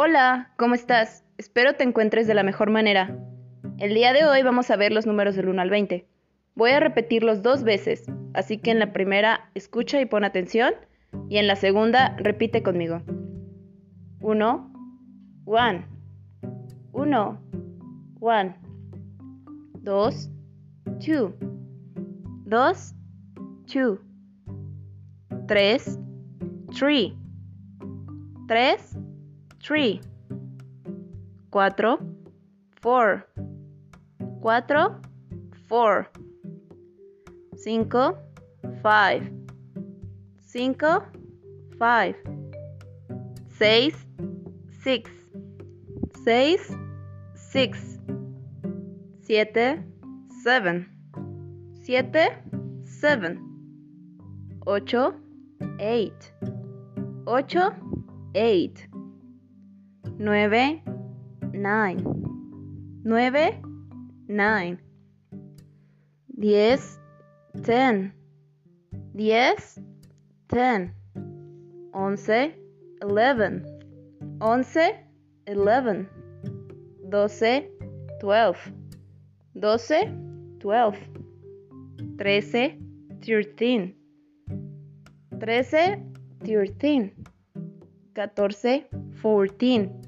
Hola, ¿cómo estás? Espero te encuentres de la mejor manera. El día de hoy vamos a ver los números del 1 al 20. Voy a repetirlos dos veces, así que en la primera escucha y pon atención y en la segunda repite conmigo. 1, 1, 1, 1, 2, 2, 2, 2, 3, 3, 3, 3, 4, 4, 4, 4, 5, 5, 5, 5, 6, 6, 6, 6, 7, 7, 7, 7, 8, 8, 8, 8, 9, 9, 9, 9, 10, 10, 10, 10, 11, 11, 11, 11, 12, 12, 12, 12, 13, 13, 13, 13, 14, 14,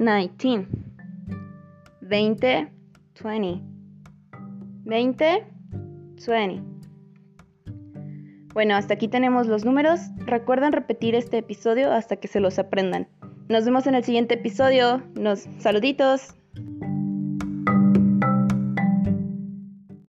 19, 20, 20, 20, 20. Bueno, hasta aquí tenemos los números. Recuerden repetir este episodio hasta que se los aprendan. Nos vemos en el siguiente episodio. Nos saluditos.